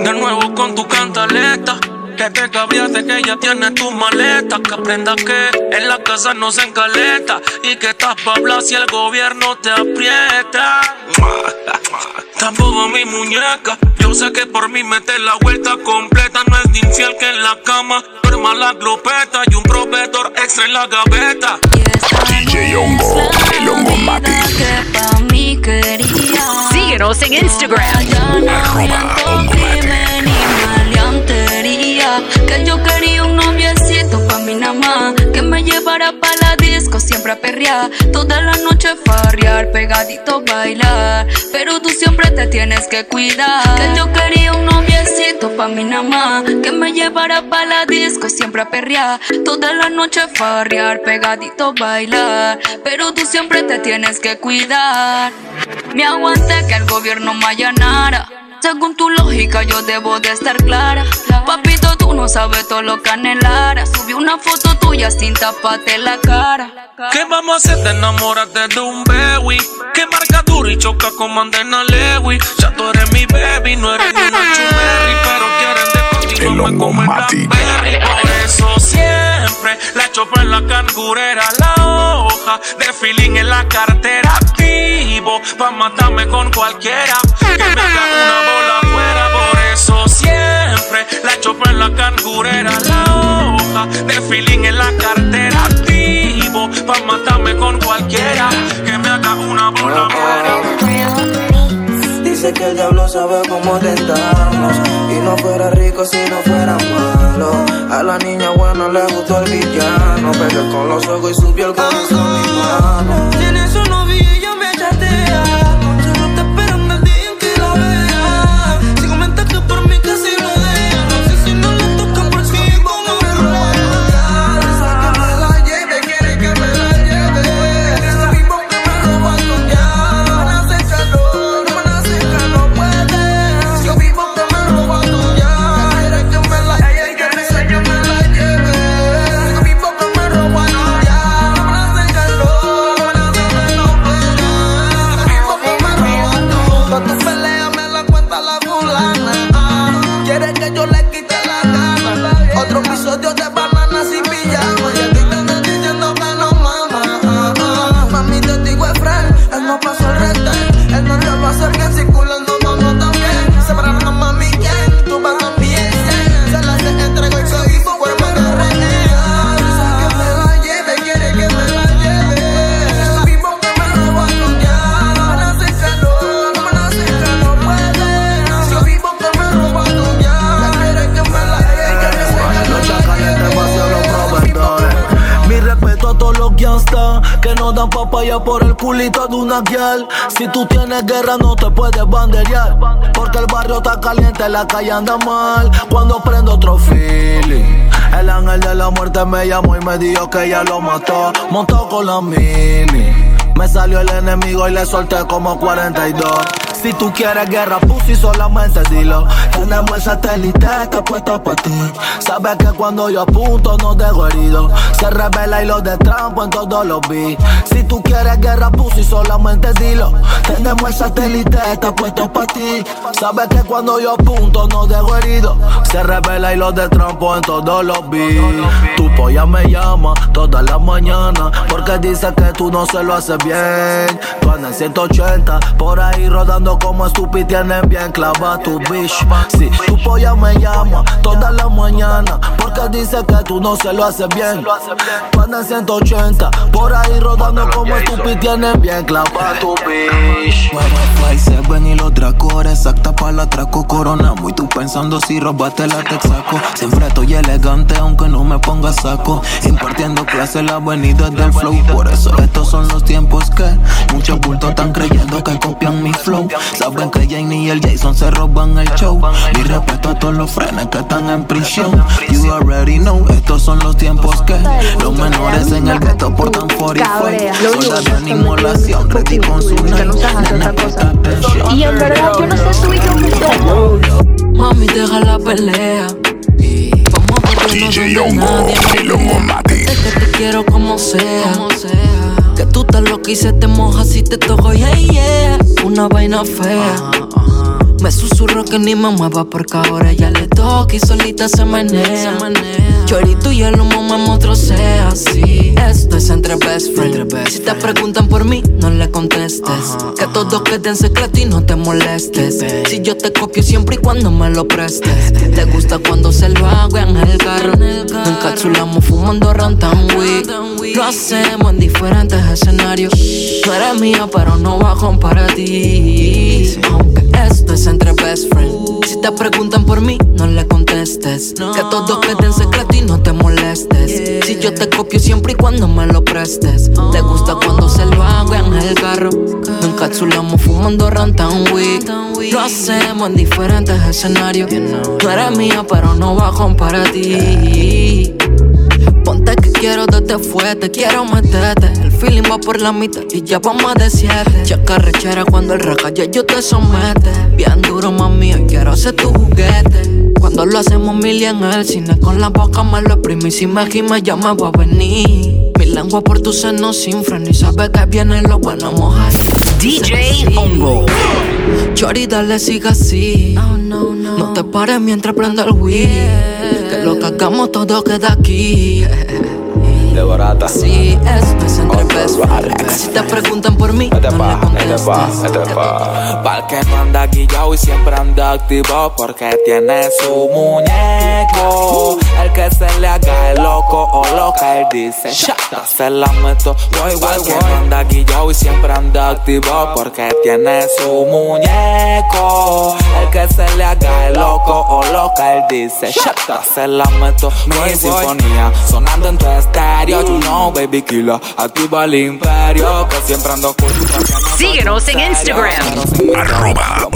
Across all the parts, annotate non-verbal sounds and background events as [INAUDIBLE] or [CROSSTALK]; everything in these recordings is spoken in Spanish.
De nuevo con tu cantaleta. Que te cabrías que ya tienes tus maletas. Que aprendas que en la casa no se encaleta. Y que estás pa' hablar si el gobierno te aprieta. Tampoco mi muñeca. Yo sé que por mí meter la vuelta completa. No es ni infiel que en la cama. Duerma la glopeta y un proveedor extra en la gaveta. DJ Hongo, el Hongo Mati. Síguenos en Instagram. Arroba Hongo Que yo quería un noviecito pa' mi mamá Que me llevara pa' la disco siempre a perrear. Toda la noche farrear, pegadito bailar. Pero tú siempre te tienes que cuidar. Que yo quería un noviecito pa' mi mamá Que me llevara pa' la disco siempre a perrear. Toda la noche farrear, pegadito bailar. Pero tú siempre te tienes que cuidar. Me aguanté que el gobierno me según tu lógica, yo debo de estar clara. Papito, tú no sabes todo lo que anhelara. Subí una foto tuya sin taparte la cara. ¿Qué vamos a hacer? Te enamoraste de un baby. Que marca duro y choca como Andena Lewy. Ya tú eres mi baby, no eres una chumerri. Pero quieren de contigo me comen blackberry. Por eso siempre la chopa en la cangurera. La hoja de feeling en la cartera. Activo pa' matarme con cualquiera. Que la cangurera. La hoja de feeling en la cartera. Activo pa' matarme con cualquiera. Que me haga una bola. Dice que el diablo sabe cómo tentarnos Y no fuera rico si no fuera malo A la niña buena le gustó el villano Pegué con los ojos y subió el corazón mi mano dan papaya por el culito de una girl. Si tú tienes guerra, no te puedes banderear. Porque el barrio está caliente, la calle anda mal. Cuando prendo otro feeling. El ángel de la muerte me llamó y me dijo que ya lo mató. Montó con la mini. Me salió el enemigo y le solté como 42. Si tú quieres guerra, pussy, solamente dilo. Tenemos el satélite he puesto para ti. Sabes que cuando yo apunto no dejo herido. Se revela y lo de trampo en todos los beats. Si tú quieres guerra, pussy, solamente dilo. Tenemos el satélite que puesto para ti. Sabes que cuando yo apunto no dejo herido. Se revela y lo de trampo en todos los beats. Tu polla me llama todas las mañanas. Porque dice que tú no se lo haces bien. Tú andas en 180 por ahí rodando como estúpido. Tienes bien clava tu bitch. Sí, tu polla me llama todas las mañanas. Porque dice que tú no se lo haces bien. Tú andas en 180 por ahí rodando como estúpido. Tienes bien clava tu bitch. Wi-Fi se ven y los dracores exacta para la atraco coronamos y tú pensando si robaste la texaco siempre estoy elegante aunque no me ponga saco impartiendo clases en la avenida del flow por eso estos son los tiempos que muchos bultos están creyendo que copian mi flow saben que Jane y el Jason se roban el show. Mi respeto a todos los frenes que están en prisión. You already know estos son los tiempos que los menores en el ghetto portan 45 soy la de inmolación ready con su atención. Y en verdad, yo no sé subir un Mami, deja la pelea. Vamos a DJ Hongo, Hongo Mati. Es que te quiero como sea. Que tú estás loca y se te moja si te toco, yeah, yeah. Una vaina fea. Me susurro que ni me mueva porque ahora ya le toca y solita se menea. Chorito y el humo me motrocea así. Esto es entre best friends. Si te preguntan por mí, no le contestes. Que todos queden secreto y no te molestes. Si yo te copio siempre y cuando me lo prestes. Te gusta cuando se lo hago en el carro. Nunca chulamos fumando rantanwi. Lo hacemos en diferentes escenarios. No eres mía, pero no bajo para ti. Esto es entre best friends. Si te preguntan por mí, no le contestes. Que todos queden secreto y no te molestes. Si yo te copio siempre y cuando me lo prestes. Te gusta cuando se lo hago en el carro. Nunca encapsulamos fumando rantanwi. Lo hacemos en diferentes escenarios. No eres mía, pero no bajo para ti. Ponte que quiero desde fuerte, quiero meterte. El feeling va por la mitad y ya vamos de siete. Chaca rechera cuando el ya yo te somete. Bien duro, mami, hoy quiero ser tu juguete. Cuando lo hacemos mil y en el cine, con la boca me lo y si me gime ya me voy a venir. Mi lengua por tu seno sin freno y sabe que viene lo bueno mojar. DJ Hongo. Chori, dale, siga así. No te pares mientras prende el weed. Que lo que hagamos todo queda aquí. De barata. Sí, esto es friends. Si te preguntan por mí, Este no pa, le este pa, este pa. Pa'l que no anda guillao y siempre anda activo porque tiene su muñeco. El que se le haga el loco o loca, él dice, "Shata, se la meto. Pa'l que no anda guillao y siempre anda activo porque tiene su muñeco. El que se le haga el loco o loca, él dice, "Shata, se la meto. Mi sinfonía sonando en tu estéreo. You know, baby killer, activa el imperio que siempre ando no soy Síguenos en Instagram. Arroba.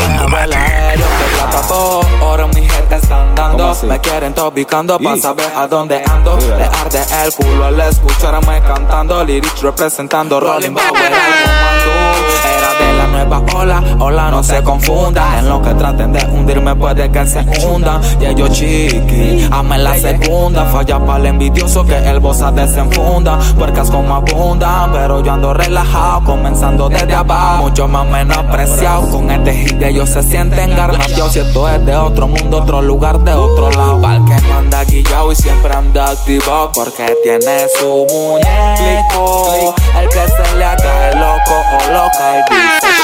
Ahora mi gente están ¿Cómo dando. así? Me quieren topicando pa' Y- saber a dónde ando. Le arde el culo al escucharme cantando. Lyrics representando Rolling Power nueva ola, ola no se confunda. En lo que traten de hundirme puede que se hundan. Y ellos chiqui, ame la segunda. Falla para el envidioso que el bossa desenfunda. Puercas como abundan, pero yo ando relajado. Comenzando desde abajo, mucho más menospreciado. Con este hit ellos se sienten garnateados. Si esto es de otro mundo, otro lugar, de otro lado. Pa'l que no anda guillao y siempre anda activo. Porque tiene su muñeco. El que se le haga el loco o loca. "Shota,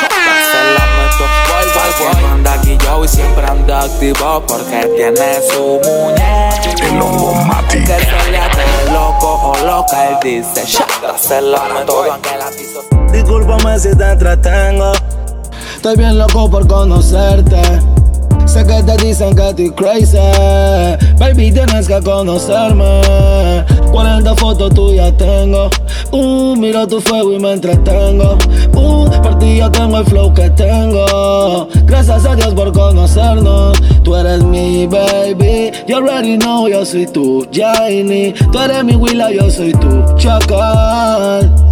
Se la meto. Pa'l que no anda guillao y siempre anda activo. Porque tiene su muñeco. El hongo Mati. Que se le loco o loca, él dice. "Shota, Se la meto. que la piso. Discúlpame si te entretengo. Estoy bien loco por conocerte. Sé que te dicen que estoy crazy. Baby, tienes que conocerme. 40 fotos tuyas tengo. Uh, miro tu fuego y me entretengo. Uh, por ti yo tengo el flow que tengo. Gracias a Dios por conocernos. Tú eres mi baby. You already know, yo soy tu Jaini. Tú eres mi Willa, yo soy tu Chacal.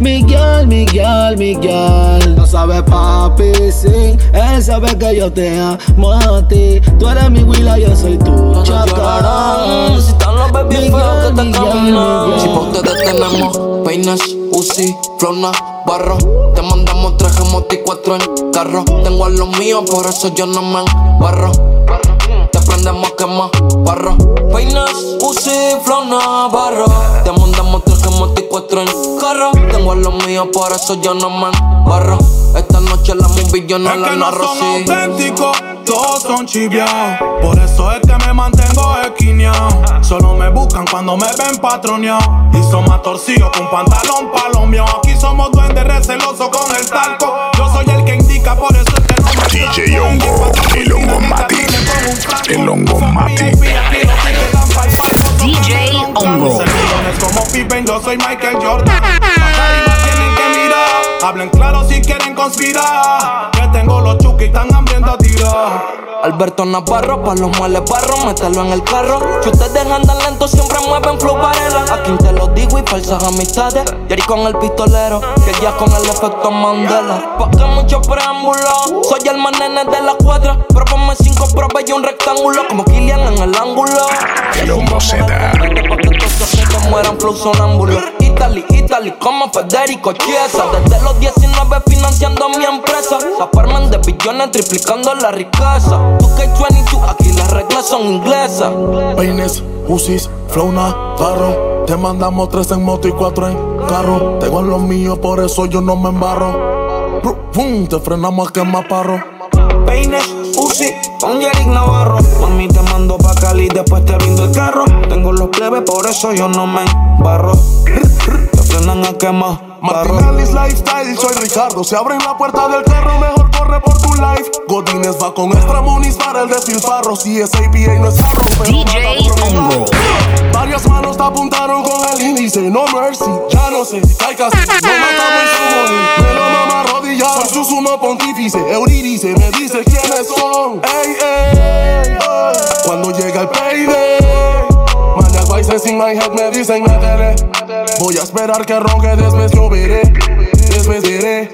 Miguel, Miguel, Miguel. No sabe papi, sí. Él sabe que yo te amo a ti. Tú eres mi Willa, yo soy tu chacarán. Si están los baby Miguel, feos que te Miguel. Si pa' ustedes tenemos peines, Uzi, flona, barro. Te mandamos tres gemotes y cuatro en carro. Tengo a los míos, por eso yo no me barro. Te prendemos quema, barro. Peines, Uzi, flona, barro. Te mandamos tres y cuatro en carro. Tengo a los míos, por eso yo no me barro. Esta noche la movie yo no Es la que no narro, son sí. auténticos, todos son chiviados. Por eso es que me mantengo esquineado. Solo me buscan cuando me ven patroneado. Y son más torcidos con pantalón palomeado. Aquí somos duendes recelosos con el talco. Yo soy el que indica, por eso es que no me DJ Hongo, el hongo Mati. El hongo Mati. Pippen, yo soy Michael Jordan. Hablen claro si quieren conspirar. Que tengo los chuki tan hambrientos a tirar. Alberto Navarro, pa' los muebles barro, mételo en el carro. Si ustedes andan lento, siempre mueven flow varela. A quien te lo digo y falsas amistades. Jerry con el pistolero, que ya con el efecto Mandela. Pa' que mucho preámbulo, soy el más nene de la cuadra. Pero ponme cinco probas y un rectángulo, como Killian en el ángulo. El hongo Z. Pa' que todos se mueran flow sonámbulo. Italy, Italy, como Federico Chiesa. Desde los 19 financiando mi empresa. Se forman de billones triplicando la riqueza. 2K22, aquí las reglas son inglesas. Peines, UCIs, flow, carro. Te mandamos tres en moto y cuatro en carro. Tengo lo mío, por eso yo no me embarro. Te frenamos a quemar parro. Peines, Uzi, con Eric Navarro. Mami, te mando pa' Cali, después te brindo el carro. Tengo los plebes, por eso yo no me embarro. Te frenan a quemar. Martinelli's Lifestyle, soy Ricardo. Se abren la puerta del carro, mejor corre por tu life. Godines va con extra monis para el despilfarro. Si es APA, no es carro, pero DJ Hongo. Varias manos te apuntaron con el índice, no mercy. Ya no sé, cae casi, no matamos en su money. Me lo soy su sumo pontífice. Eurídice, me dice quiénes son. Ey, ey. Cuando llega el payday. Maniac voices in my head me dicen métele Voy a esperar que ronque, después yo veré Después veré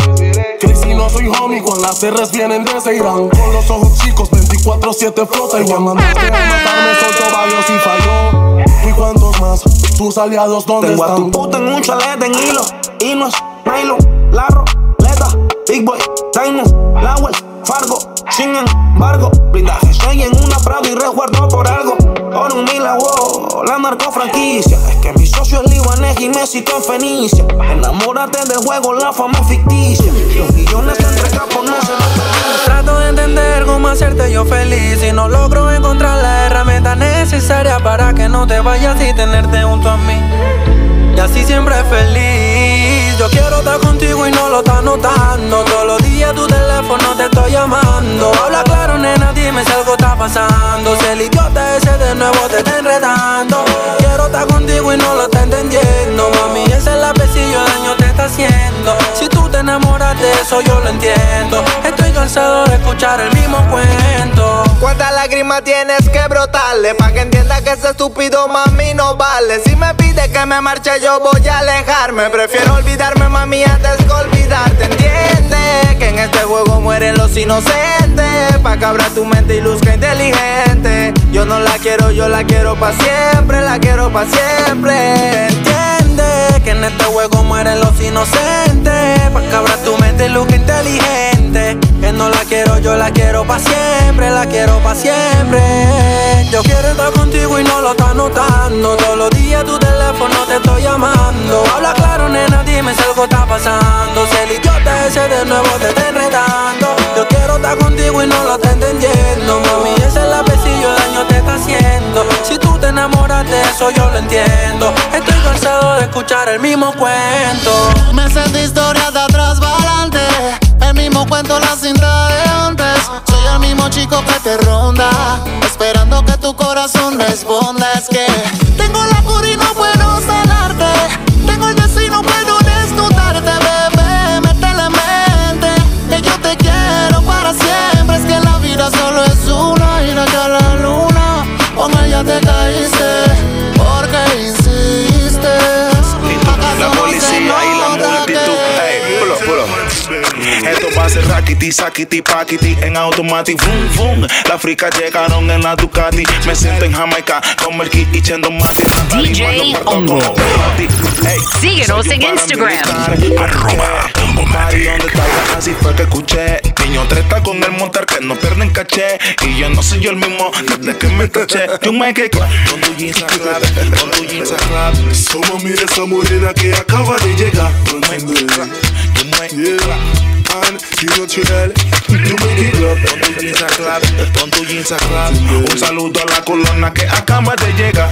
Que no soy homie, con las R's vienen de ese Con los ojos chicos, 24-7 flota Y cuando mandaste a matarme, soltó varios y falló ¿Y cuántos más? Tus aliados, ¿dónde Tengo a están? tu puta en un chalet en hilo. Inos, Milo, Larro, Leta, Big Boy, Diamond, Lawel, Fargo, sin embargo. Blindaje, soy en una Prado y resguardo por algo. Por un mila, wow, la narco franquicia. Es que mi socio es libanés y me citó en Fenicia. Enamórate del juego, la fama es ficticia. Los millones entre japoneses. Trato de entender cómo hacerte yo feliz y no logro encontrar la herramienta necesaria para que no te vayas y tenerte junto a mí. Y así siempre feliz. Yo quiero estar contigo y no lo estás notando. Todos los días tu teléfono te estoy llamando. Habla claro, nena, dime si algo está pasando. Si el idiota ese de nuevo te está enredando. Quiero estar contigo y no lo está entendiendo. Mami, ese lapecillo daño te está haciendo. Si tú te enamoras de eso, yo lo entiendo. Estoy cansado de escuchar el mismo cuento. ¿Cuántas lágrimas tienes que brotarle? Pa' que entienda que ese estúpido mami no vale. Si me pide que me marche, yo voy a alejarme. Prefiero olvidarme, mami, antes que olvidarte. Entiende que en este juego mueren los inocentes. Pa' que abra tu mente y luzca inteligente. Yo no la quiero, yo la quiero pa' siempre, la quiero pa' siempre. Entiende que en este juego mueren los inocentes. Pa' que abra tu mente y luzca inteligente. Que no la quiero, yo la quiero pa' siempre, la quiero pa' siempre. Yo quiero estar contigo y no lo estás notando. Todos los días tu teléfono te estoy llamando. Habla claro, nena, dime si algo está pasando. Si el idiota ese de nuevo te está enredando. Yo quiero estar contigo y no lo estás entendiendo. Mami, ese lapecillo daño te está haciendo. Si tú te enamoras de eso, yo lo entiendo. Estoy cansado de escuchar el mismo cuento. Meses de historia de atrás adelante. Cuento, la cinta de antes. Soy el mismo chico que te ronda. Esperando que tu corazón responda. Es que tengo la cura Ser raquiti, saquiti, paquiti en automático, fum, fum. Las fricas llegaron en la Ducati. Me siento en Jamaica con Merky y Chendo Mati. DJ Hongo. Síguenos en Instagram. Arroba Así fue que escuché. Niño treta con el montar que no pierden caché. Y yo no soy yo el mismo desde que me caché. You make it clap. Con tu jeans a clap. Con tu jeans a clap. Solo mira esa morena que acaba de llegar. You make know Chanel, you make it clap. Con tu jeans a clap, con tu jeans a clap. Un saludo a la colona que acaba de llegar.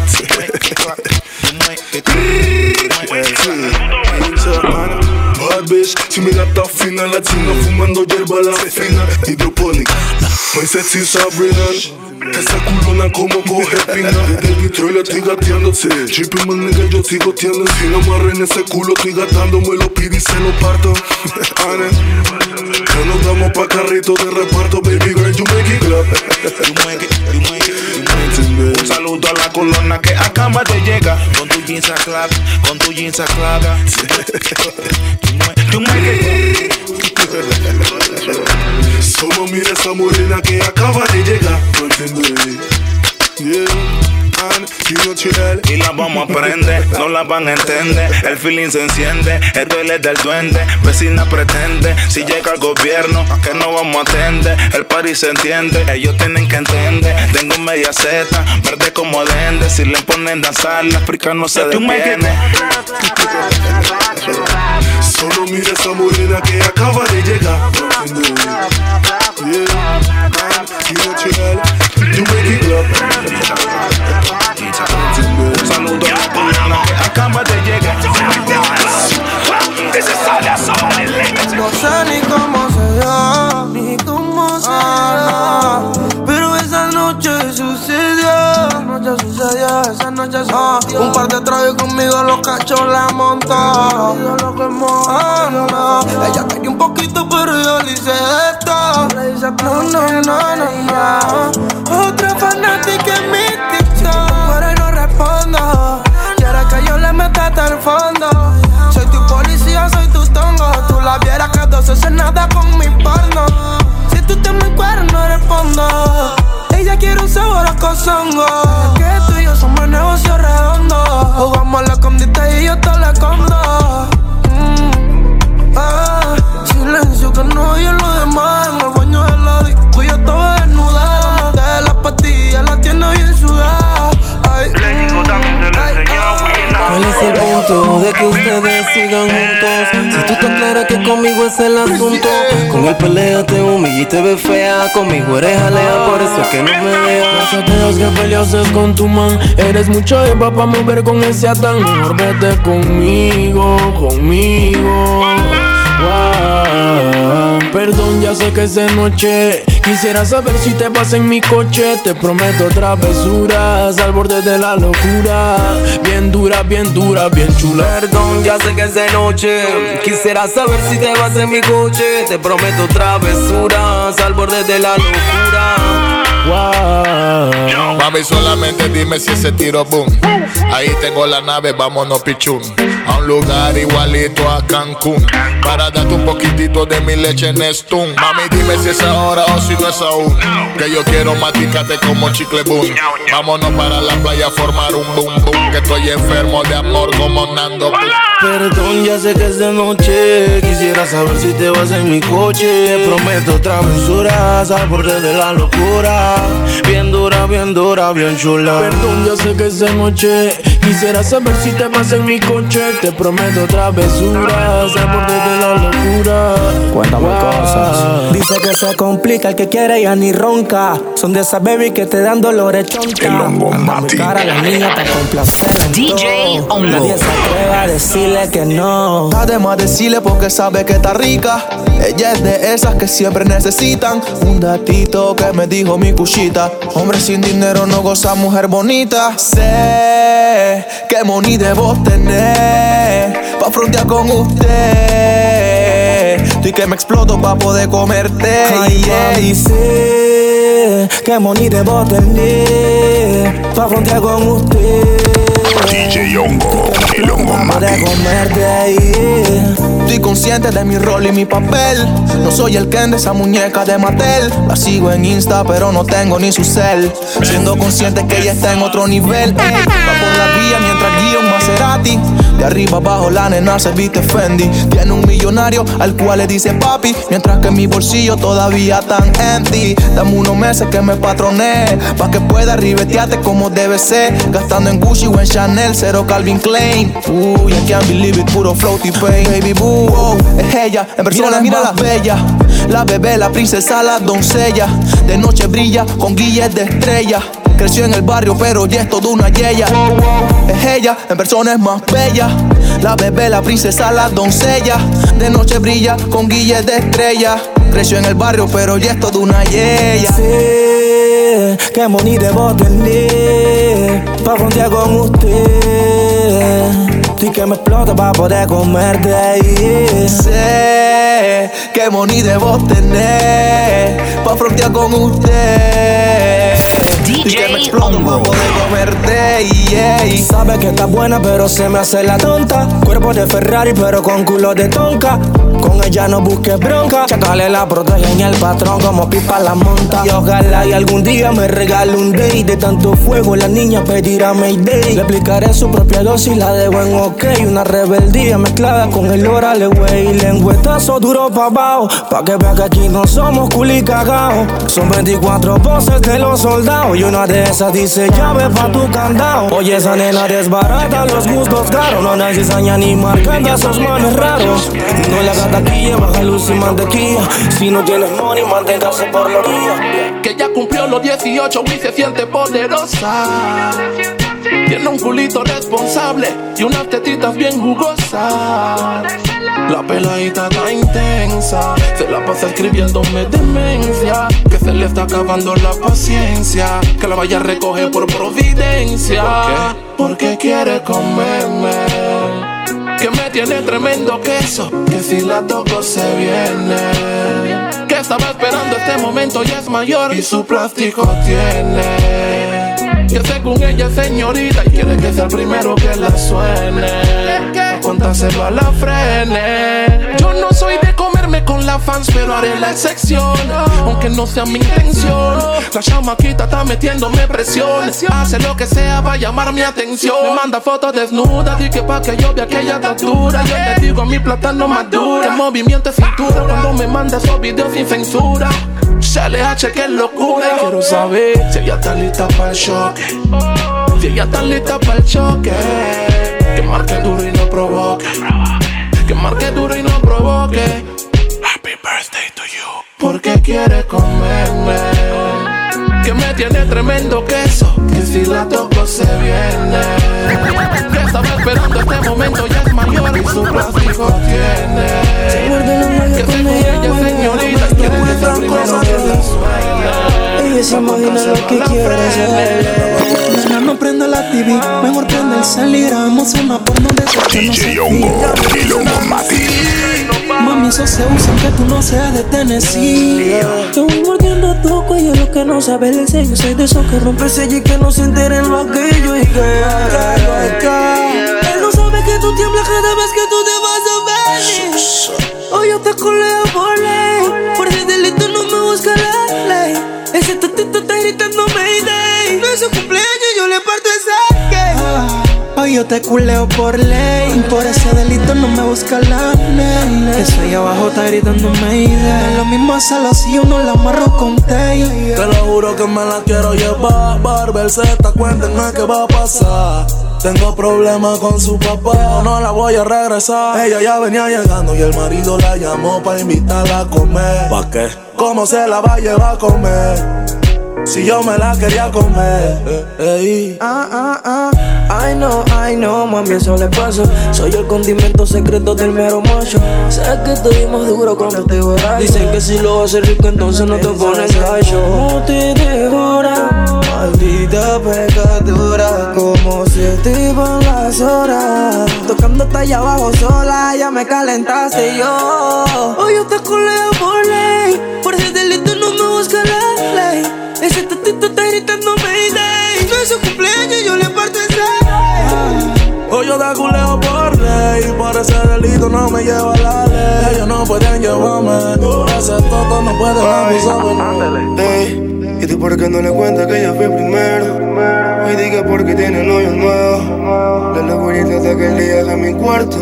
Bitch, si la está fina latina Fumando hierba la fina. Hidropónica Muy sexy Sabrina Esa culona como coge pina. Desde el vitro la estoy gateándose. Chippy man nigga yo sigo tiendo. Si no amarren ese culo estoy gatando Me lo pide y se lo parto. Ya nos damos pa' carrito de reparto Baby girl you make it clap. You make it, you make it, saludo a la colona que acaba de llegar. Con tu jeans a con tu jeans a clap. Solo mira esa morena que acaba de llegar. Y la vamos a prender, no la van a entender. El feeling se enciende, el duele del duende. Vecina pretende, si llega el gobierno, que no vamos a atender. El party se entiende, ellos tienen que entender. Media seta, verde como dende. Si le ponen danzar, la africano se detiene. Solo mira esa morena que acaba de llegar. Yeah, you make it up. Saludos a la morena que acaba de llegar. Sucedió, esa noche sucedió. Un par de tragos conmigo los cachos la montó. Ah, no. Ella quería un poquito, pero yo le hice esto. No, no, no, no, no. Otra fanática en mi TikTok. Y no respondo. Quiere que yo le meta hasta el fondo. Soy tu policía, soy tu tongo. Tú la vieras que dos nada con mi porno. Si tú te me no respondo. Ella quiere un sabor a cozongo. Es que tú y yo somos negocio redondo. Jugamos a la condita y yo te la escondo. Mm, ah, silencio que no oye lo demás. En el baño de la disco yo estaba desnuda. De las pastillas la tiene bien sudada. Ay, mm, ¿Cuál es el punto de que ustedes sigan juntos? Si tú estás clara que conmigo es el asunto Con él pelea, te humilla y te ve fea. Conmigo eres jalea, por eso es que no me dejas. Chateas que peleas con tu man. Eres mucho de papá mover con ese atán Mejor vete conmigo, conmigo. Wow. Perdón, ya sé que es de noche. Quisiera saber si te vas en mi coche. Te prometo travesuras al borde de la locura. Bien dura, bien dura, bien chula. Perdón, ya sé que es de noche. Quisiera saber si te vas en mi coche. Te prometo travesuras al borde de la locura Wow. Mami, solamente dime si ese tiro boom. Ahí tengo la nave, vámonos pichún. A un lugar igualito a Cancún. Para darte un poquitito de mi leche en Stun. Mami, dime si es ahora o si no es aún. Que yo quiero maticarte como chicle boom. Vámonos para la playa a formar un boom boom. Que estoy enfermo de amor como Nando. Boom. Perdón, ya sé que es de noche Quisiera saber si te vas en mi coche Te prometo travesuras al borde de la locura Bien dura, bien dura, bien chula. Perdón, ya sé que es de noche Quisiera saber si te vas en mi coche Te prometo travesuras borde de la locura Cuéntame Wow. cosas. Dice que se complica el que quiere ya ni ronca. Son de esas baby que te dan dolores chonca. El cara la niña para complacer. DJ. Hongo. Nadie se atreve a decirle que no. Además decirle porque sabe que está rica. Ella es de esas que siempre necesitan un datito que me dijo mi cuchita. Hombre sin dinero no goza mujer bonita. Sé que money debo tener pa frontear con usted. Estoy que me exploto pa poder comerte. Ay, yeah. mami, sé que money debo tener pa' frontear con usted. DJ Hongo, el hongo Mati. comerte ahí. Estoy consciente de mi rol y mi papel. No soy el Ken de esa muñeca de Mattel. La sigo en Insta, pero no tengo ni su cel. Siendo consciente que ella está en otro nivel. Va por la vía mientras Maserati. De arriba abajo la nena se viste Fendi. Tiene un millonario al cual le dice papi. Mientras que mi bolsillo todavía tan empty. Dame unos meses que me patroné. Pa' que pueda ribetearte como debe ser. Gastando en Gucci o en Chanel, cero Calvin Klein. Uy, I can't believe it, puro floaty pain. Baby boo, wow, es ella. En persona, mira la bella. La bebé, la princesa, la doncella. De noche brilla con guilles de estrella. Creció en el barrio, pero ya es toda una yeya. Es ella, en persona es más bella. La bebé, la princesa, la doncella. De noche brilla con guilles de estrella. Creció en el barrio, pero ya es toda una yeya. Sé que money debo tener pa' frontear con usted. Y que me explota pa' poder comerte ahí. Sé que money debo tener pa' frontear con usted. DJ Pa' poder comerte, yeah. Sabe que está buena, pero se me hace la tonta. Cuerpo de Ferrari, pero con culo de tonka. Con ella no busques bronca. Chacale la protegen y el patrón como pipa la monta. Y ojalá y algún día me regale un day. De tanto fuego, la niña pedirá Mayday. Le explicaré su propia dosis, la de buen ok. Una rebeldía mezclada con el órale, wey. Lengüetazo duro pa' abajo. Pa' que vea que aquí no somos culi cagados. Son 24 voces de los soldados. Y una de esas dice llave pa' tu candado. Oye, esa nena desbarata los gustos caros. No necesitan ni marcando esos manes raros. No le hagas taquilla, baja luz y mantequilla. Si no tienes money, manténgase por la orilla. Que ya cumplió los 18 y se siente poderosa. Tiene un culito responsable y unas tetitas bien jugosas. La peladita está intensa, se la pasa escribiéndome demencia. Que se le está acabando la paciencia, que la vaya a recoger por providencia. ¿Por qué? Porque quiere comerme. Que me tiene tremendo queso, que si la toco se viene. Que estaba esperando este momento y es mayor y su plástico tiene. Que según ella es señorita y quiere que sea el primero que la suene. Contárselo a la frene. Yo no soy de comerme con la fans, pero haré la excepción. Aunque no sea mi intención. La chamaquita está metiéndome presión. Hace lo que sea para llamar mi atención. Me manda fotos desnudas y que pa' que yo vea que ella está dura. Yo le digo a mi plátano madura. El movimiento de cintura cuando me manda esos videos sin censura. CLH, que locura. Y quiero saber si ella está lista para el choque. Si ella está lista para el choque. Que marque duro y no provoque. Que marque duro y no provoque. Happy birthday to you. Porque quiere comerme. Que me tiene tremendo queso. Que si la toco se viene. Que estaba esperando este momento, ya es mayor y su plástico tiene. Que según ella, señorita, quiere que sea primero que la. Ella se imagina lo que quiere no prenda la TV, mejor prende el salir. A una porno de esos que no DJ Hongo, el Hongo Mati. Mami, eso se usa aunque tú no seas de Tennessee. Te voy mordiendo tu cuello, lo que no sabe el sello. Soy de esos que rompe el sello y que no se entere en lo aquello. Y que, Él no sabe que tú tiemblas cada vez que tú te vas a venir. Hoy yo te coleo por ley. Por ese delito no me busca la ley. Ese tatito está gritando Mayday. No es su cumpleaños, yo te culeo por ley. Por ese delito no me busca la ley. Eso ahí abajo está gritando Mayday. No es lo mismo hacerlo si uno la amarro con tay. Te lo juro que me la quiero llevar. Barber Z, cuéntenme qué va a pasar. Tengo problemas con su papá, no la voy a regresar. Ella ya venía llegando y el marido la llamó para invitarla a comer. ¿Pa' qué? ¿Cómo se la va a llevar a comer? Si yo me la quería comer. Eh, ey. Ah, ah, ah. Ay, no, ay, no, mami, eso le pasa. Soy el condimento secreto del mero macho. Sé que estuvimos duro cuando te borracho. Dicen que si lo haces rico, entonces no te pones gallo. No te devora, maldita pecadora. Como si te las horas. Tocando allá abajo sola, ya me calentaste yo. Hoy yo te coleo por ley. Por ese delito no me busca la ley. Ese tatito está gritando Mayday. No es su cumpleaños, yo le parto yo culeo por ley. Por ese delito no me lleva la ley. Ellos no pueden llevarme. Ese toto no puede abusarme. Ey, ¿y tú por qué no le cuentas que ella fue primero? Y diga por qué tiene novio nuevo. La locurita de aquel día en mi cuarto.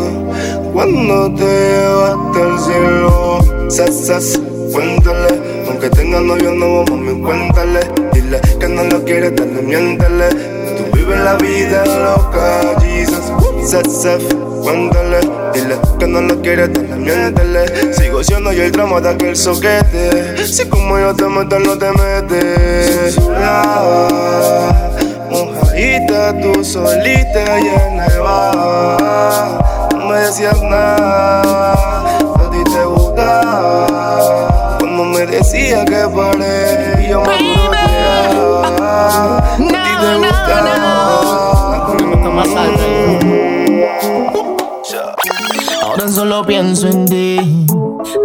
Cuando te llevaste al cielo. Sas, sas, cuéntale. Aunque tenga novio nuevo, mami, cuéntale. Dile que no lo quieres, dale, miéntale. Tú vives la vida loca, Jesus. Sas, cuéntale. Dile que no lo quieres, dale, miéntale. Sigo siendo yo el drama de aquel soquete. Si como yo te meto, no te metes. La, mojadita, tú solita y en bar. No me decías nada, a ti te gustaba. Cuando me decía que paré, yo me gustaba. A ti te gustaba. Ahora solo pienso en ti,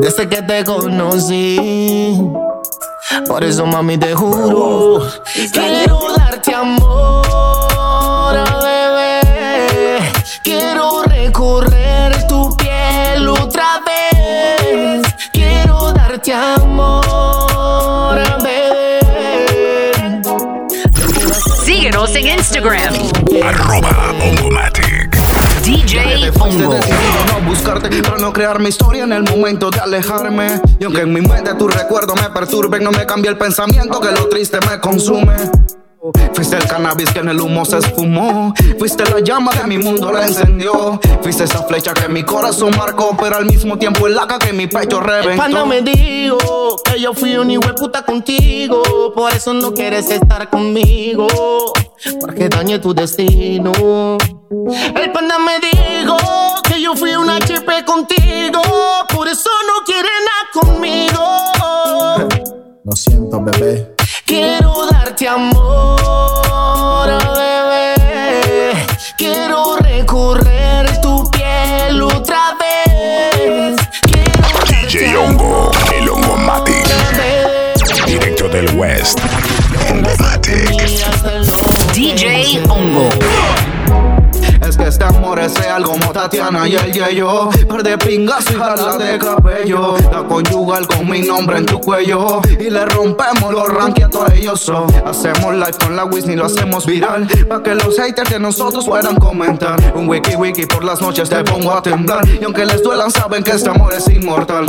desde que te conocí. Por eso, mami, te juro. Quiero darte amor, Instagram. Arroba Ongomatic. DJ Ongo. no buscarte para no crear mi historia en el momento de alejarme. Y aunque en mi mente tu recuerdo me perturbe, no me cambia el pensamiento que lo triste me consume. Fuiste el cannabis que en el humo se esfumó. Fuiste la llama que mi mundo la encendió. Fuiste esa flecha que mi corazón marcó, pero al mismo tiempo el laca que mi pecho reventó. Cuando me digo que yo fui un puta contigo, por eso no quieres estar conmigo, porque dañé tu destino. El panda me dijo que yo fui una HP contigo, por eso no quiere nada conmigo. Lo siento, bebé. Quiero darte amor, Es que este amor es real como Tatiana y el Yeyo. Par de pingas y jalas de cabello. La conyugal con mi nombre en tu cuello. Y le rompemos los ranking a todos ellos. So. Hacemos live con la Whitney, lo hacemos viral. Pa' que los haters de nosotros puedan comentar. Un wiki wiki por las noches te pongo a temblar. Y aunque les duelan, saben que este amor es inmortal.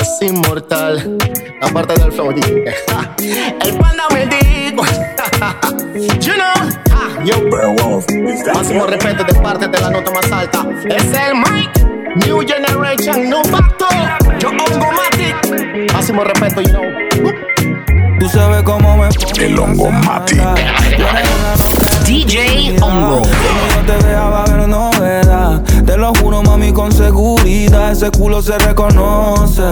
Es inmortal, aparte del flow. El panda me dijo, [LAUGHS] you know, yo Máximo respeto de parte de la nota más alta. Es el Mike, New Generation, no pacto. Yo hongo Matic. Máximo respeto, you know. Tú sabes cómo me pongo. El Ongomatic. DJ Ongo. Cuando yo te vea va a haber novedad. Te lo juro, mami, con seguridad. Ese culo se reconoce.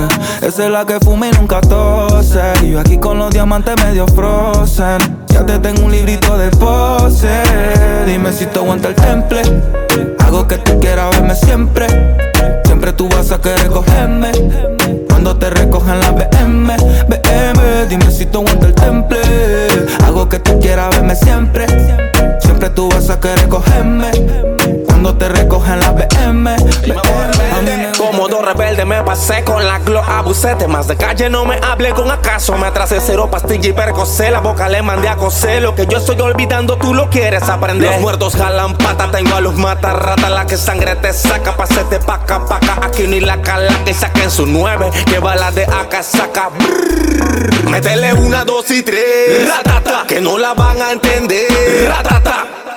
Esa es la que fuma y nunca tose. Y yo aquí con los diamantes medio frozen. Ya te tengo un librito de pose. Dime si te aguanta el temple. Hago que tú quieras verme siempre. Siempre tú vas a querer cogerme. Cuando te recogen la BM, BM. Dime si te aguanta el temple. Hago que tú quieras verme siempre. Siempre tú vas a querer cogerme. Cuando te recogen la BM, BM. A mí me pasé con la glo abusé Más de calle no me hable con acaso. Me atrasé cero pastilla y percocé La boca le mandé a coser. Lo que yo estoy olvidando tú lo quieres aprender. Los muertos jalan pata Tengo a los matarratas La que sangre te saca. Pasete paca paca Aquí ni la cala que saquen su nueve. Que bala de acá saca Brrr. Métele una, dos y tres. Que no la van a entender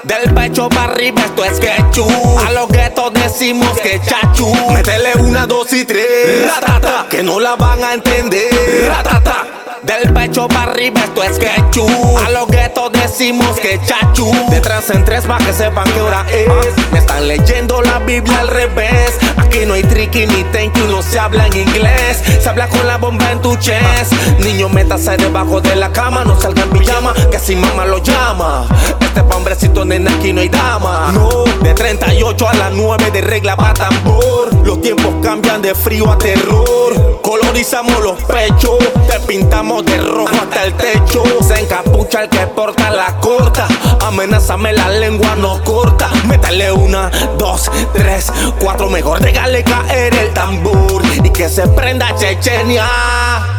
del pecho para arriba esto es quechú A los guetos decimos que chachu. Métele una, dos y tres. Ratata Que no la van a entender. Ratata del pecho para arriba esto es quechú A los guetos decimos que chachu. Detrás en tres pa' que sepan qué hora es. Me están leyendo la Biblia al revés. Aquí no hay tricky ni thank you No se habla en inglés. Se habla con la bomba en tu chest. Niño métase debajo de la cama No salga en pijama que si mamá lo llama. Este pa' hombrecito nena aquí no hay dama. No, de 38 a las 9 de regla pa' tambor. Los tiempos cambian de frío a terror. Colorizamos los pechos Te pintamos de rojo hasta el techo. Se encapucha el que porta la corta. Amenázame la lengua no corta. Métale una, dos, tres, cuatro. Mejor regale caer el tambor Y que se prenda Chechenia.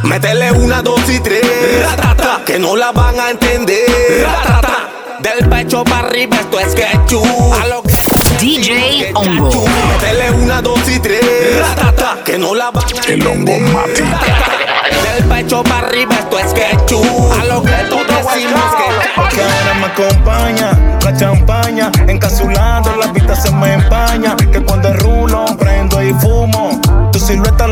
Métele una, dos y tres. Ratata, Que no la van a entender. Ratata, Del pecho para arriba esto es quechú A lo que DJ Ongo. Métele una, dos y tres. Ratata, Que no la van a El Ongomatic. Del pecho para arriba esto es quechú A lo que tú decimos que Que ahora me acompaña la champaña. Encapsulando la vista se me empaña. Que cuando es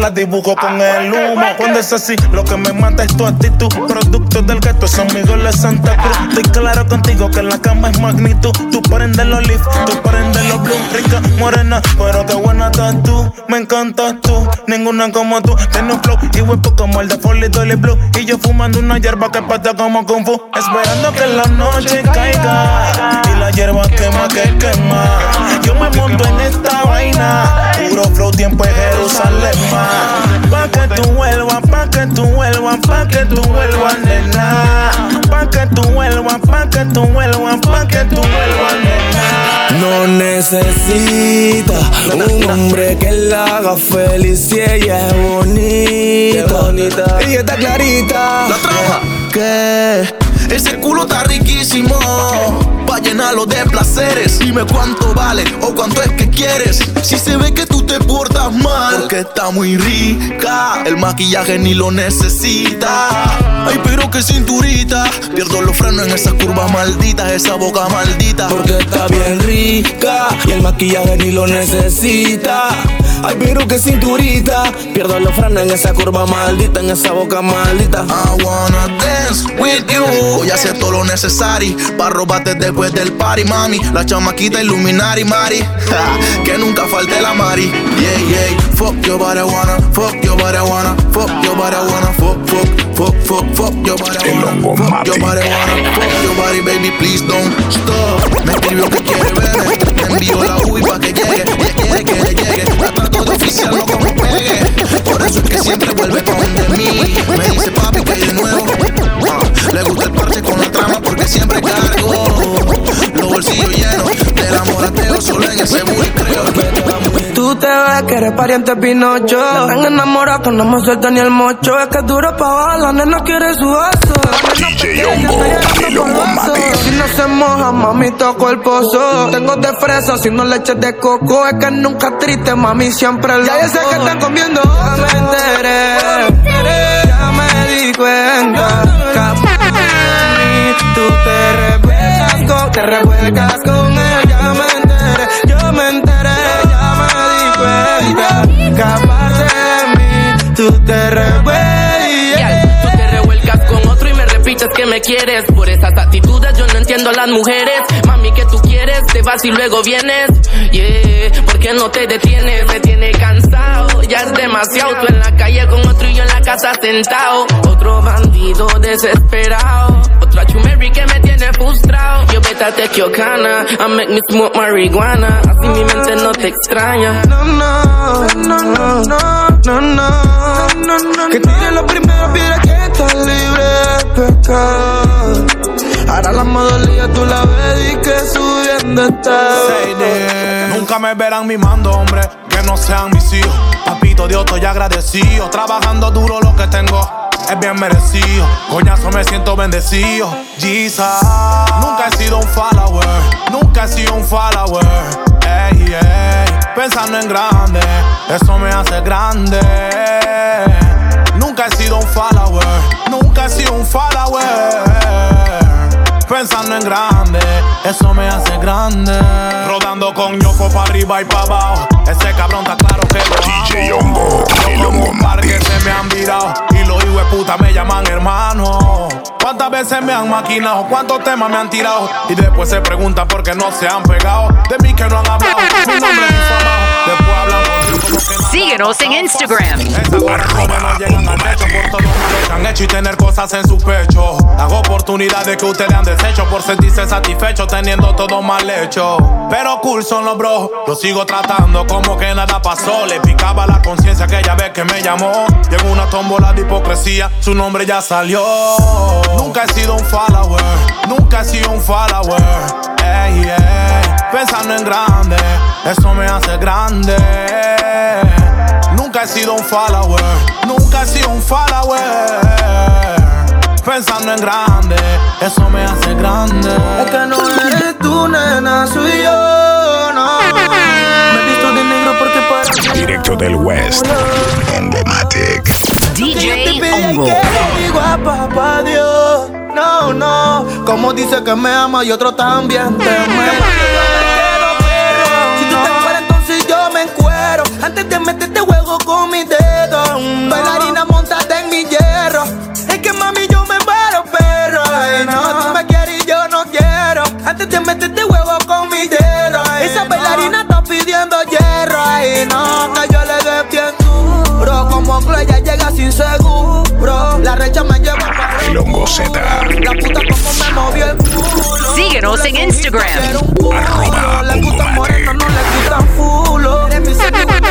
la dibujo con el humo. Cuando es así lo que me mata es tu actitud. Producto del gato son amigos de Santa Cruz. Estoy claro contigo que la cama es magnitud. Tú prendes los leaf, tú prendes los blue. Rica, morena, pero qué buena estás tú. Me encantas tú, ninguna como tú. Tienes un flow y huepo como el de Folly Dolly Blue. Y yo fumando una hierba que pata como Kung Fu. Esperando que la noche caiga Y la hierba quema que quema. Yo me monto en esta vaina. Puro flow, tiempo en Jerusalén. Pa' que tú vuelvas, pa' que tú vuelvas, pa' que tú vuelvas, nena. Pa' que tú vuelvas, pa' que tú vuelvas, pa' que tú vuelvas, nena. No necesita un hombre que la haga feliz si ella es bonita. Ella está clarita. La trama. Que Ese culo está riquísimo. Pa' llenarlo de placeres. Dime cuánto vale o cuánto es que quieres. Si se ve que tú te portas mal, porque está muy rica. El maquillaje ni lo necesita. Ay, pero qué cinturita. Pierdo los frenos en esas curvas malditas. Esa boca maldita. porque está bien rica y el maquillaje ni lo necesita. Ay, pero que cinturita. Pierdo los frenos en esa curva maldita, en esa boca maldita. I wanna dance with you. Voy a hacer todo lo necesario para robarte después del party, mami. La chamaquita Illuminati, Mari. [LAUGHS] Ja, que nunca falte la Mari. Yeah, yeah. Fuck your body, wanna. Fuck your body, wanna. Fuck your body, wanna. Fuck, fuck, fuck, fuck, fuck your body, wanna. Fuck your body, wanna. Fuck your body, baby, please don't stop. Me escribió que quiere verme. Me envió la UI pa' que llegue. Le llegue. De oficial, no como pegue. Por eso es que siempre vuelve pa' donde mí. Me dice papi que de nuevo. Ah, le gusta el parche con la trama porque siempre cargo los bolsillos llenos del amorateo solo en ese que Tú te ves que eres pariente Pinocho. De tan enamorado que no me suelta ni el mocho. Es que es duro pa' bajar, la nena quiere su vaso. DJ. Si no se moja, mami, toco el pozo. Tengo de fresa, si no leche de coco. Es que nunca triste, mami, siempre lo Ya yo sé que están comiendo. Ya me enteré, ya me di cuenta. [LAUGHS] Capaz tú te revuelcas te revuelcas que me quieres. Por esas actitudes yo no entiendo a las mujeres. Mami, que tú quieres? Te vas y luego vienes. Yeah, ¿por qué no te detienes? Me tiene cansado, ya es demasiado. Tú en la calle con otro y yo en la casa sentado. Otro bandido desesperado. Otra chumeri que me tiene frustrado. Yo vete a Tequiocana, I make me smoke marihuana. Así mi mente no te extraña. No, no, no, no, no, no, no, no, no. Que tire la primera piedra que estás libre de Ahora la modalidad tú la ves y que subiendo está. Nunca me verán mimando, hombre, que no sean mis hijos. Papito Dios, estoy agradecido. Trabajando duro lo que tengo. Es bien merecido, coñazo me siento bendecido. Jesus, nunca he sido un follower, nunca he sido un follower. Ey, ey, pensando en grande, eso me hace grande. Nunca he sido un follower, nunca he sido un follower. Pensando en grande, eso me hace grande. Rodando con ñoco para arriba y para abajo. Ese cabrón está claro que lo DJ. Hongo, el Hongo que se me han virado y los hijos de puta me llaman hermano. ¿Cuántas veces me han maquinado? ¿Cuántos temas me han tirado? Y después se preguntan por qué no se han pegado. De mí que no han hablado, su nombre es. Después hablan nada. Síguenos en Instagram. Han hecho y tener cosas en su pecho. Hago oportunidades que ustedes han deshecho por sentirse satisfechos teniendo todo mal hecho. Pero cool son los bros, lo sigo tratando como que nada pasó. Le picaba la conciencia aquella vez que me llamó. Llegó una tómbola de hipocresía, su nombre ya salió. Nunca he sido un follower, nunca he sido un follower. Ey, ey, pensando en grande, eso me hace grande. Nunca he sido un follower, nunca he sido un follower. Pensando en grande, eso me hace grande. Es que no eres tú, nena, soy yo, no. Me he visto de negro porque para Directo del West, Hongo Matic. DJ Hongo. guapa pa' Dios. No, no. Como dice que me ama y otro también te me. Si tú te encueras, entonces yo me encuero. Antes de meterte juego con mi dedo. Bailarina, montate en mi hierro. Es que mami, yo me muero, perro. Ay, no, tú me quieres y yo no quiero. Antes de meterte huevo con mi dedo. Esa bailarina está pidiendo hierro. Ay, no, ya llega sin seguro. La recha me lleva para El hongo Z. La puta como me movió el culo. Síguenos en Instagram. Arroba La puta morena no le gustan fulo. Eres mi el desayuno.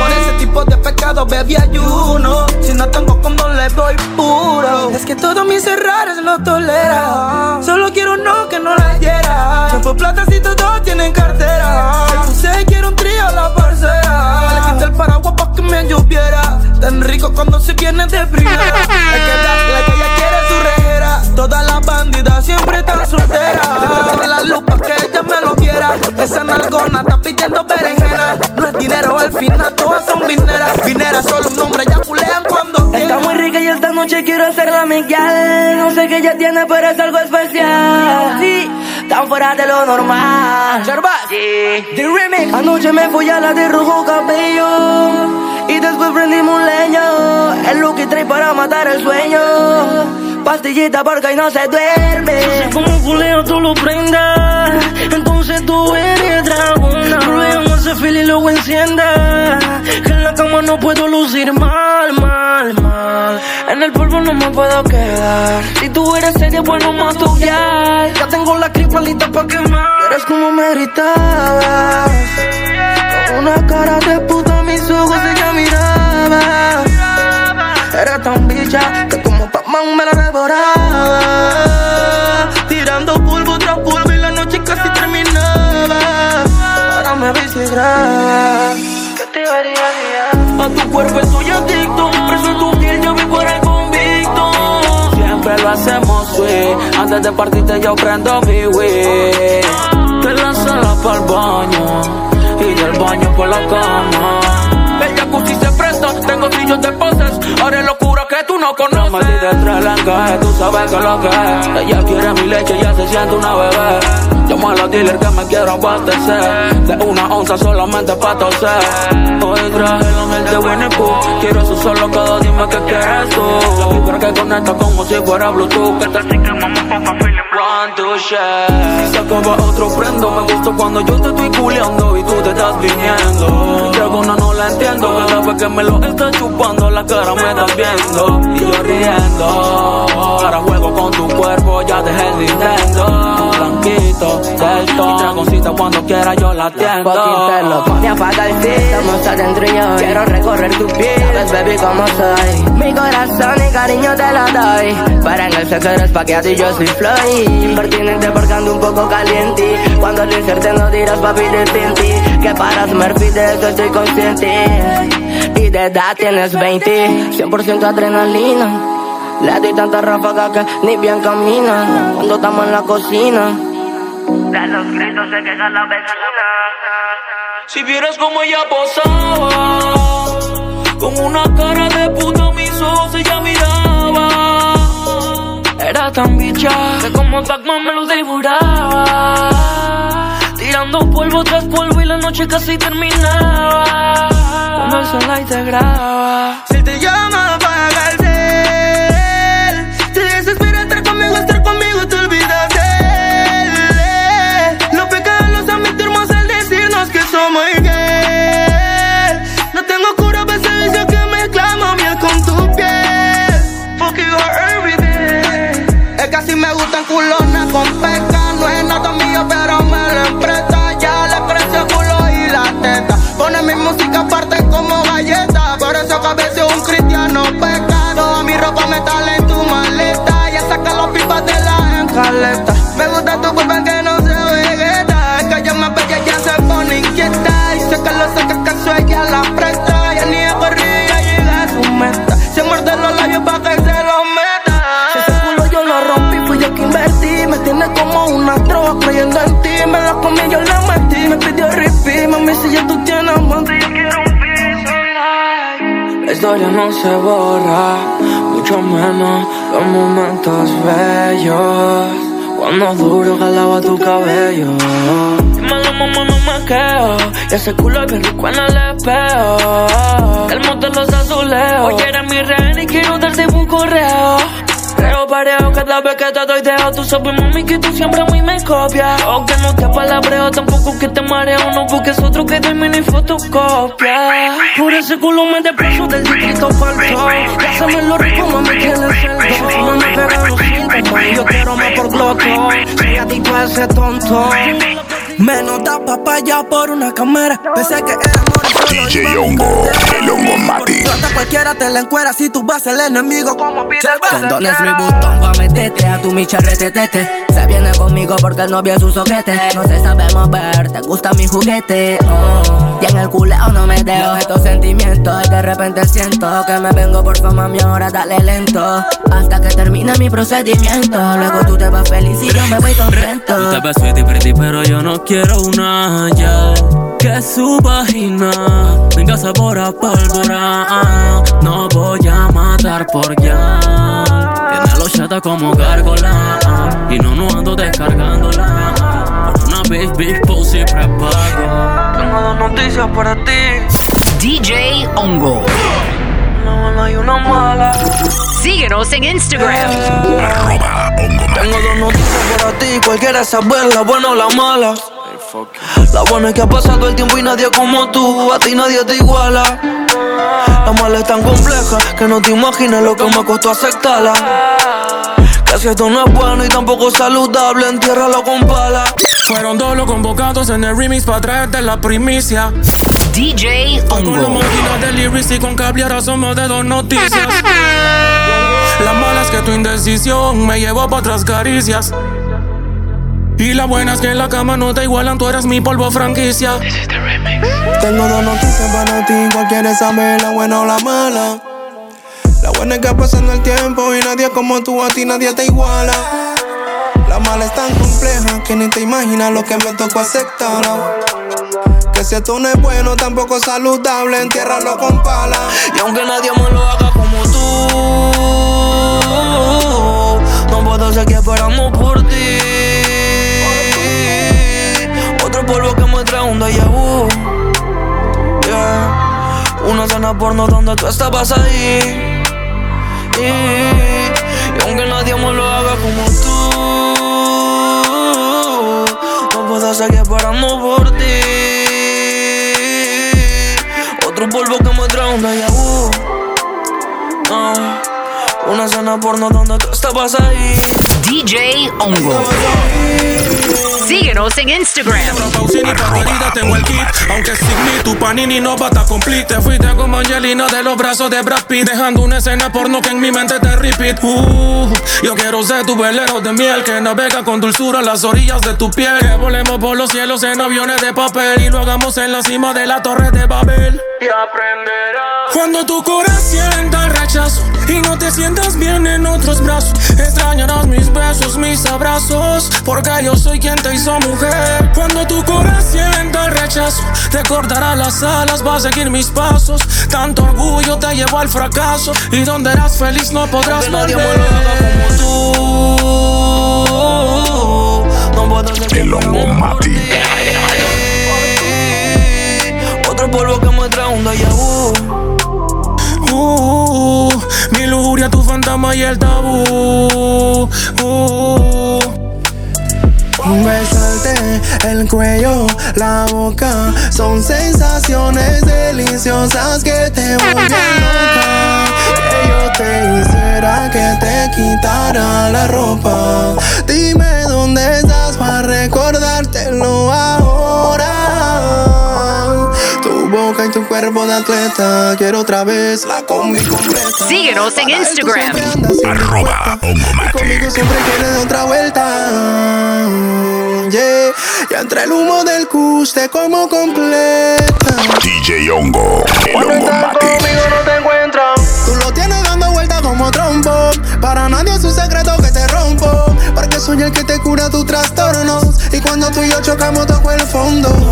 Por ese tipo de pecado bebí ayuno. Si no tengo como le doy puro. Es que todos mis errores lo tolera. Solo quiero no que no la hiera. Chapo plata si todos tienen cartera. Si sé quiero un trío la que me lloviera. Tan rico cuando se viene de primera. La que, la, la que ella quiere su rejera. Todas las bandidas siempre están solteras. Las lupas que ella me lo quiera. Esa nalgona está pidiendo berenjena. No es dinero al final, todas son vineras. Vineras solo un nombre, ya culean cuando Está muy rica y esta noche quiero hacerla Miguel. No sé qué ella tiene, pero es algo especial. Sí, tan fuera de lo normal. Sí. The remix. Anoche me fui a la de rojo cabello. Y después prendimos un leño. El look y trae para matar el sueño. Pastillita porque y no se duerme. Yo sé cómo culeo tú lo prendas. Entonces tú eres dragona. Feel y luego encienda. Que en la cama no puedo lucir mal, mal, mal. En el polvo no me puedo quedar. Si tú eres seria, bueno, mato ya. Ya tengo la cripa lista pa' quemar. Eres como me gritabas. Con una cara de puta, mis ojos ella miraba. Era tan bicha que como Pac-Man me la devoraba. ¿Qué te haría A tu cuerpo estoy adicto. Preso en tu piel, yo vivo el convicto. Siempre lo hacemos sweet. Antes de partirte, yo prendo mi weed. Te la sala pa'l baño. Y del baño por la cama. No conoces. Me de tres tú sabes que lo que es. Ella quiere mi leche, ya se siente una bebé. Llamo a los dealers que me quiero abastecer. De una onza solamente pa' toser. Hoy traje la miel de Winnie Pooh. Quiero eso solo cada dime que quieres tú. La vibra que conecta como si fuera Bluetooth. Que tal si quemamos poca feeling? Si se acaba otro prendo, me gusta cuando yo te estoy culeando y tú te estás viniendo. Que alguna no la entiendo, cada vez que me lo estás chupando, la cara me estás viendo. Y yo riendo. Ahora juego con tu cuerpo, ya dejé el Nintendo. Blanquito, del todo. Y dragoncita cuando quiera yo la atiendo. Pelo, ponte apaga el feed Estamos adentro y quiero recorrer tu piel. Sabes baby cómo soy. Mi corazón y cariño te lo doy. Para en el sexo eres paqueado y yo soy Floyd. Impertinente porque ando un poco caliente. Cuando lo inserte no dirás papi de tinti Que para Murphy de eso estoy consciente. Y de edad tienes 20 100% adrenalina Le doy tanta ráfaga que ni bien camina Cuando estamos en la cocina De los gritos se queja la vecina. Si vieras cómo ella posaba, con una cara de puta mis ojos ella miraba. Era tan bicha que como Pac-Man me lo devoraba. Tirando polvo tras polvo y la noche casi terminaba. Cuando el sunlight te graba. Si te llama, ya tú tienes amante, yo quiero un piso. La historia no se borra, mucho menos los momentos bellos. Cuando duro jalaba tu cabello. Dímelo, mamá, no me quedo. Y ese culo es bien rico en el espejo. El motor los azulejos. Oye, eres mi reina y quiero darte un correo. Pareo cada vez que te doy dejo. Tú sabes, mami, que tú siempre a mí me copias. O que no te apalabreo, tampoco que te mareo. No busques otro que termine en fotocopia. Por ese culo me desprecio del distrito falso. Pásame lo rico, mami, que le celdo. No me pegan los síntomas. Yo quiero más por bloco. Soy adicto a ese tonto. Me nota papaya por una cámara. Pensé que era amor. DJ Hongo, el Hongo Cualquiera te la encuera si tú vas el enemigo. Como pide Condones Louis Vuitton pa' meterte a tu micha retetete Se viene conmigo porque el novio es un soquete. No se sabe mover, te gusta mi juguete oh. Y en el culeo no me dejo estos sentimientos. Y de repente siento que me vengo por fama mi ahora dale lento. Hasta que termine mi procedimiento. Luego tú te vas feliz y yo me voy contento. Tú te sweetie pretty, pero yo no quiero una ya. Que su vagina venga sabor a pólvora. No voy a matar por ya. Tiene los chatas como gárgola. Y no, no ando descargándola. Por una big, big pussy prepago. Tengo dos noticias para ti. DJ Hongo. Una buena y una mala. Síguenos en Instagram. Tengo dos noticias para ti. Cualquiera saber la buena o la mala. La buena es que ha pasado el tiempo y nadie como tú. A ti nadie te iguala. La mala es tan compleja que no te imaginas lo que me costó aceptarla. Que si esto no es bueno y tampoco saludable, entiérralo con pala. Fueron dos los convocados en el remix para traerte la primicia. DJ Con la Hongo. máquina de lyrics y con cable ahora somos de dos noticias. [LAUGHS] La mala es que tu indecisión me llevó para otras caricias. Y la buena es que en la cama no te igualan, tú eres mi polvo franquicia. Tengo dos noticias para ti, cuál quieres saber, la buena o la mala. La buena es que pasando el tiempo y nadie como tú, a ti nadie te iguala. La mala es tan compleja que ni te imaginas lo que me tocó aceptar. Que si esto no es bueno, tampoco es saludable, entiérralo con pala. Y aunque nadie me lo haga como tú, no puedo seguir esperando por ti. Un déjà. Una cena porno donde tú estabas ahí. Y, y aunque nadie me lo haga como tú, no puedo seguir esperando por ti. Otro polvo que me trae un déjà vu. Ah, una cena porno donde tú estabas ahí. DJ Hongo. Síguenos en Instagram. Tengo el kit. Aunque Signi, tu panini no bata complete. Te fuiste como Angelina de los brazos de Brad Pitt Dejando una escena porno que en mi mente te repeat. Uh, Yo quiero ser tu velero de miel Que navega con dulzura las orillas de tu piel. Que volemos por los cielos en aviones de papel Y lo hagamos en la cima de la torre de Babel. Y aprenderás. Cuando tu corazón sienta el rechazo Y no te sientas bien en otros brazos. Extrañarás mis besos, mis abrazos. Porque yo soy quien te hizo mujer. Cuando tu corazón sienta el rechazo Recordará las alas, va a seguir mis pasos. Tanto orgullo te llevó al fracaso. Y donde eras feliz no podrás volver. como tú, no puedo seguir El Hongo Mati. Otro polvo que me trae un déjà vu. Uh, mi lujuria, tu fantasma y el tabú. Uh, Besarte el cuello, la boca son sensaciones deliciosas que te vuelven loca. Que yo te hiciera que te quitara la ropa. Dime dónde estás para recordártelo ahora. Tu boca y tu cuerpo de atleta, quiero otra vez la combi completa. Síguenos en Instagram. Arroba. Conmigo siempre quieres otra vuelta. Yeah. Y entre el humo del cus te como completa. DJ Hongo, el Cuando Hongo estás Mati. conmigo no te encuentro. Tú lo tienes dando vuelta como trompo. Para nadie es un secreto que te rompo. Porque soy el que te cura tus trastornos. Y cuando tú y yo chocamos, toco el fondo.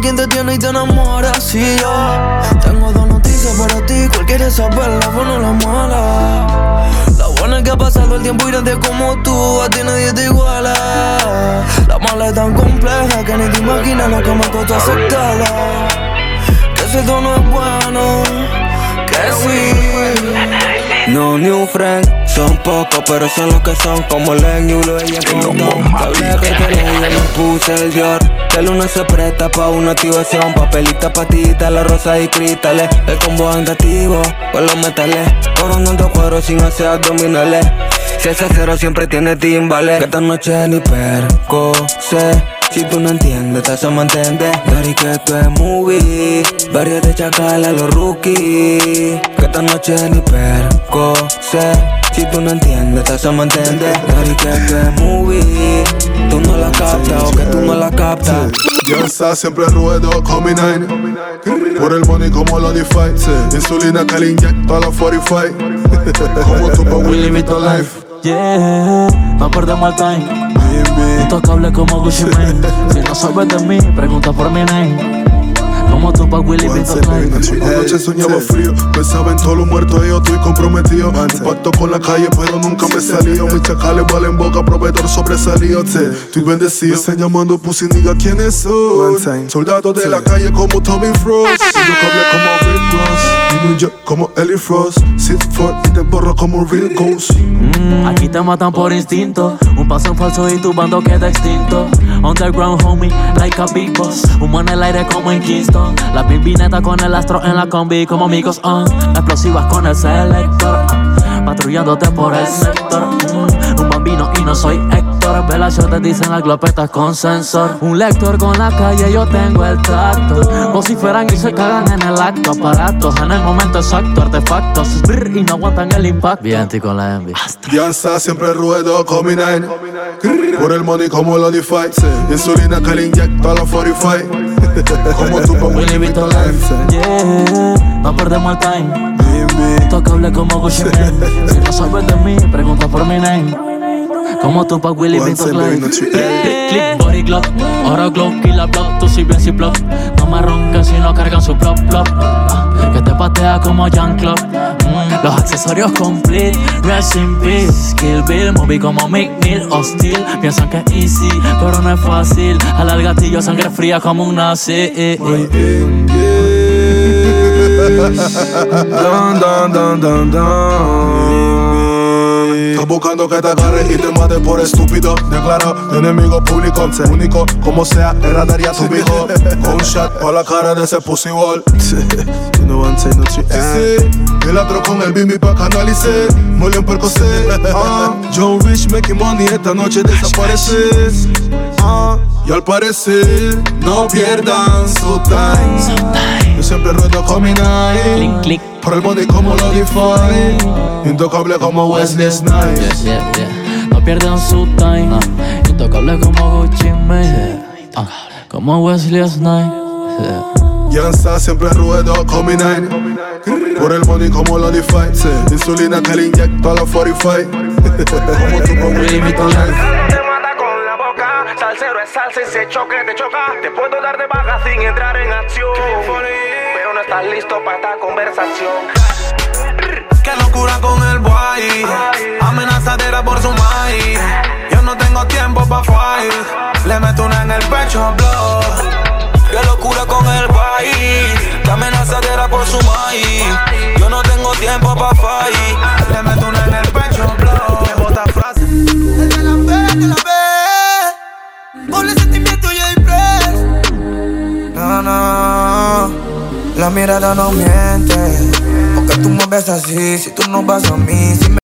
¿Quién te llama, quién te tiene y te enamora? Si yo tengo dos noticias para ti. ¿Cuál quieres saber? La buena o la mala. La buena es que ha pasado el tiempo y nadie como tú. A ti nadie te iguala. La mala es tan compleja que ni te imaginas lo que me costó aceptarla. Que esto no es bueno. Que sí. No new friend, son pocos, pero son los que son como Len y ella como Hablé que te leí, me puse el Dior. Que el luna se presta pa' una activación. Papelita, patita, la rosa y cristales. El combo andativo con los metales. Coronando cuadros sin hacer abdominales. Si ese cero siempre tiene timbales. Que esta noche ni perco sé. Si tú no entiendes, te hacemos entender. Dari que esto es movie. Varios de chacal a los rookies. Que esta noche ni perco sé. Si tú no entiendes, te hacemos entender. Que es movie. Tú no la captas o que tú no la captas. Ya está siempre ruedo con mi nine Por el money como lo defy Insulina que le inyecto a la 45 [LAUGHS] Como tú pa' Willy Vito Life Yeah, no perdemos el time. Intocable como Gucci Mane. Si no sabes de mí, pregunta por mi name. Como Willy Vito Anoche soñaba frío, pensaba en todos los muertos y yo estoy comprometido. Un pacto con la calle, pero nunca me salió. Mis chacales valen boca, proveedor sobresalido. Estoy bendecido. Me están llamando pussy nigga, ¿quiénes son? Soldados de la calle como Tommy Frost. Intocable como Rick Ross. Y New York como Ellie Frost. Sit for y te borro como Real Ghost. Mm, aquí te matan por instinto. Un paso en falso y tu bando queda extinto. Underground homie, like a big boss. Humo en el aire como en Kingston. La neta con el astro en la combi como amigos. Uh. Explosivas con el selector. uh. Patrullándote por el sector. mm. Un bambino y no soy Héctor. Velación te dicen las glopetas con sensor. Un lector con la calle, yo tengo el tacto. Vociferan y se cagan en el acto. Aparatos en el momento exacto. Artefactos brr, y no aguantan el impacto. Bien, con la envy. Está siempre ruedo con mi nine Por el money como lo defy Insulina que le inyecto a la [LAUGHS] 45 Como tú pa' Willy Vito Life Yeah, no perdemos el time. Intocable como Gucci. [LAUGHS] Si no sabes de mí, pregunta por mi name. Como tú pa' Willy a tree. Click, body glock. Oro glock la block. Tú si bien si block. No me ronques si no cargan su plop plop. Ah, Que te patea como Jan Club. Mm, Los accesorios complete. Rest in peace. Kill Bill. Movie como McNeil. Hostil. Piensan que es easy, pero no es fácil. Al al gatillo, sangre fría como un nazi. eh, eh. [LAUGHS] Dun, dun, dun, dun, dun. Buscando que te agarre y te mate por estúpido. Declaro enemigo público Único como sea, erradaría tu hijo. Un shot por la cara de ese pussy wall You know say no Sí, sí, el otro con el bimbi pa' canalice Molión percocé ah, John Rich making money esta noche desapareces ah, Y al parecer no pierdan su time Yo siempre ruedo con mi nine Por el money como lo define Intocable como Wesley Snipes. Yeah, yeah. No pierdan su time. Intocable como Gucci Mane. Ah, como Wesley Snipes. Yeah. Ya está siempre ruedo con mi nine Por el money como lo define Insulina que le inyecto a la 45 Como pa' Willy salsero es salsa y se choque te choca. Te puedo dar de baja sin entrar en acción. Pero no estás listo para esta conversación. Qué locura con el boy. Amenazadera por su maíz. Yo no tengo tiempo pa' fight. Le meto una en el pecho, blow. Qué locura con el boy. Qué amenazadera por su maíz. Yo no tengo tiempo pa' fight. Le meto una en el pecho, blow. Me bota frase. Que la ve, que la ve. Doble sentimiento y hay press. No, no. La mirada no miente. Porque tú me ves así, si tú no vas a mí, si me